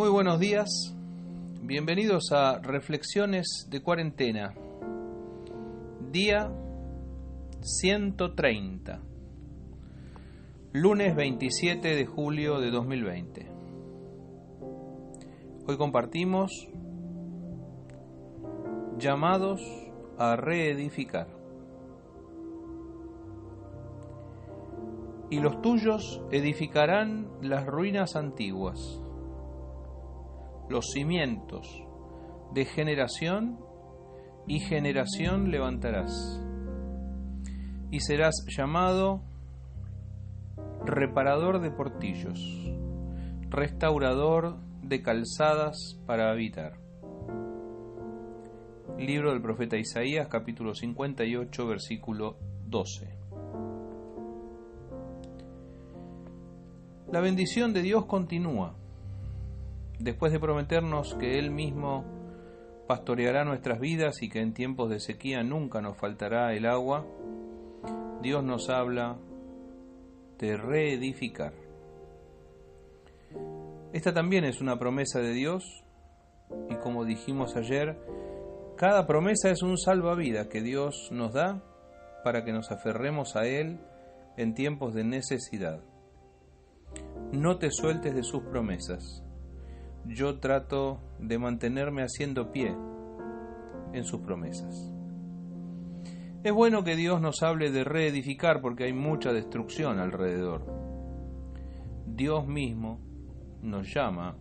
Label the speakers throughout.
Speaker 1: Muy buenos días, bienvenidos a Reflexiones de Cuarentena, día 130, lunes 27 de julio de 2020. Hoy compartimos llamados a reedificar. Y los tuyos edificarán las ruinas antiguas los cimientos de generación y generación levantarás. Y serás llamado reparador de portillos, restaurador de calzadas para habitar. Libro del profeta Isaías capítulo 58 versículo 12. La bendición de Dios continúa después de prometernos que Él mismo pastoreará nuestras vidas y que en tiempos de sequía nunca nos faltará el agua, Dios nos habla de reedificar. Esta también es una promesa de Dios y como dijimos ayer, cada promesa es un salvavidas que Dios nos da para que nos aferremos a Él en tiempos de necesidad. No te sueltes de sus promesas yo trato de mantenerme haciendo pie en sus promesas. Es bueno que Dios nos hable de reedificar porque hay mucha destrucción alrededor. Dios mismo nos llama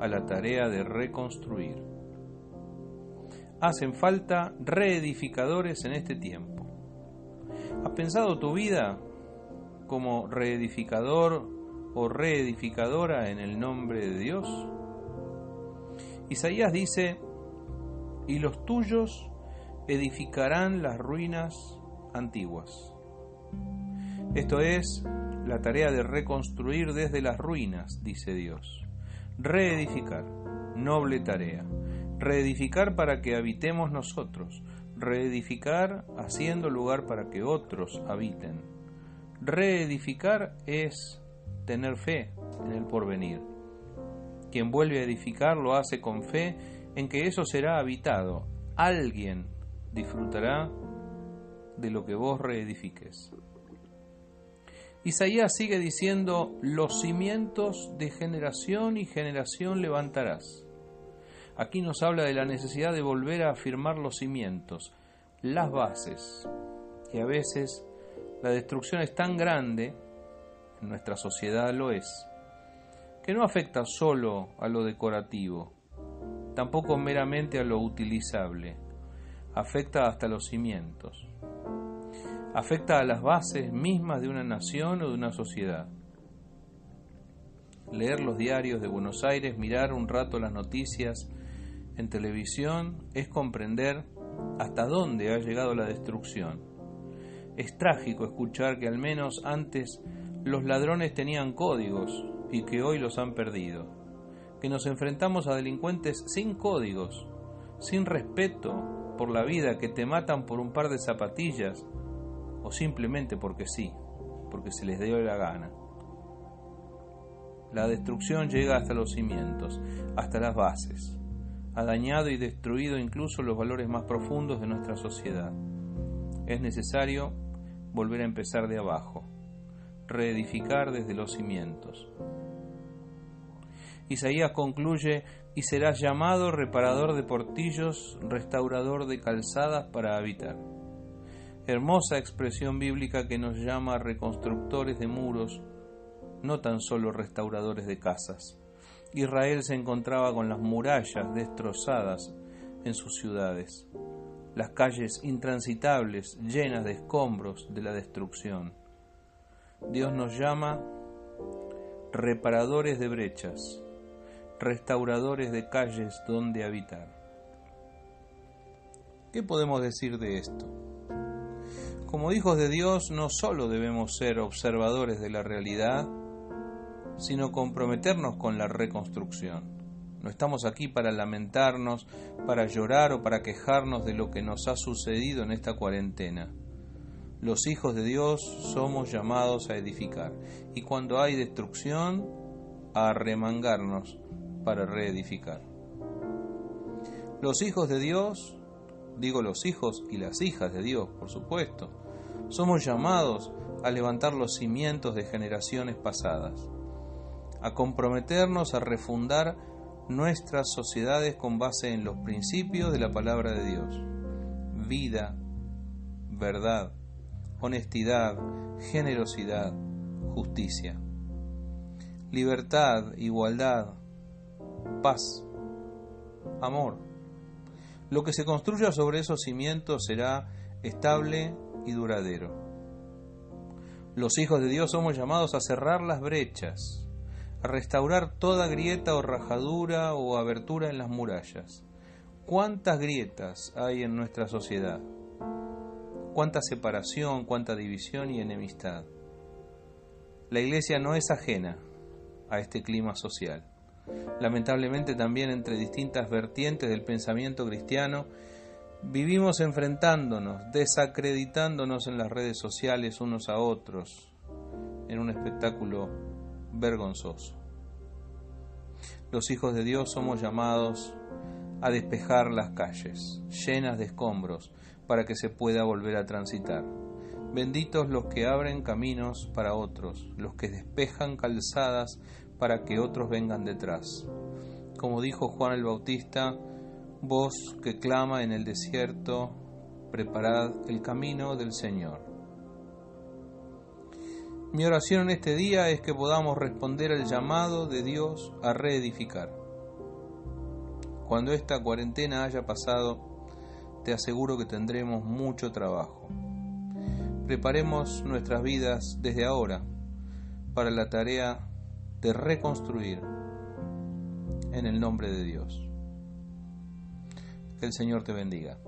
Speaker 1: a la tarea de reconstruir. Hacen falta reedificadores en este tiempo. ¿Has pensado tu vida como reedificador o reedificadora en el nombre de Dios? Isaías dice, y los tuyos edificarán las ruinas antiguas. Esto es la tarea de reconstruir desde las ruinas, dice Dios. Reedificar, noble tarea. Reedificar para que habitemos nosotros. Reedificar haciendo lugar para que otros habiten. Reedificar es tener fe en el porvenir. Quien vuelve a edificar lo hace con fe en que eso será habitado. Alguien disfrutará de lo que vos reedifiques. Isaías sigue diciendo, los cimientos de generación y generación levantarás. Aquí nos habla de la necesidad de volver a afirmar los cimientos, las bases. Y a veces la destrucción es tan grande nuestra sociedad lo es, que no afecta solo a lo decorativo, tampoco meramente a lo utilizable, afecta hasta los cimientos, afecta a las bases mismas de una nación o de una sociedad. Leer los diarios de Buenos Aires, mirar un rato las noticias en televisión, es comprender hasta dónde ha llegado la destrucción. Es trágico escuchar que al menos antes los ladrones tenían códigos y que hoy los han perdido, que nos enfrentamos a delincuentes sin códigos, sin respeto por la vida, que te matan por un par de zapatillas o simplemente porque sí, porque se les dio la gana. La destrucción llega hasta los cimientos, hasta las bases. Ha dañado y destruido incluso los valores más profundos de nuestra sociedad. Es necesario volver a empezar de abajo reedificar desde los cimientos. Isaías concluye, y serás llamado reparador de portillos, restaurador de calzadas para habitar. Hermosa expresión bíblica que nos llama reconstructores de muros, no tan solo restauradores de casas. Israel se encontraba con las murallas destrozadas en sus ciudades, las calles intransitables llenas de escombros de la destrucción. Dios nos llama reparadores de brechas, restauradores de calles donde habitar. ¿Qué podemos decir de esto? Como hijos de Dios no solo debemos ser observadores de la realidad, sino comprometernos con la reconstrucción. No estamos aquí para lamentarnos, para llorar o para quejarnos de lo que nos ha sucedido en esta cuarentena los hijos de Dios somos llamados a edificar. Y cuando hay destrucción, a remangarnos para reedificar. Los hijos de Dios, digo los hijos y las hijas de Dios, por supuesto, somos llamados a levantar los cimientos de generaciones pasadas, a comprometernos a refundar nuestras sociedades con base en los principios de la palabra de Dios. Vida, verdad, honestidad, generosidad, justicia. Libertad, igualdad, paz, amor. Lo que se construya sobre esos cimientos será estable y duradero. Los hijos de Dios somos llamados a cerrar las brechas, a restaurar toda grieta o rajadura o abertura en las murallas. ¿Cuántas grietas hay en nuestra sociedad? ¿Cuánta separación, cuánta división y enemistad? La iglesia no es ajena a este clima social. Lamentablemente también entre distintas vertientes del pensamiento cristiano Vivimos enfrentándonos, desacreditándonos en las redes sociales unos a otros, en un espectáculo vergonzoso. Los hijos de Dios somos llamados a despejar las calles, llenas de escombros, para que se pueda volver a transitar. Benditos los que abren caminos para otros, los que despejan calzadas para que otros vengan detrás. Como dijo Juan el Bautista, voz que clama en el desierto, preparad el camino del Señor. Mi oración en este día es que podamos responder al llamado de Dios a reedificar. Cuando esta cuarentena haya pasado, te aseguro que tendremos mucho trabajo. Preparemos nuestras vidas desde ahora para la tarea de reconstruir en el nombre de Dios. Que el Señor te bendiga.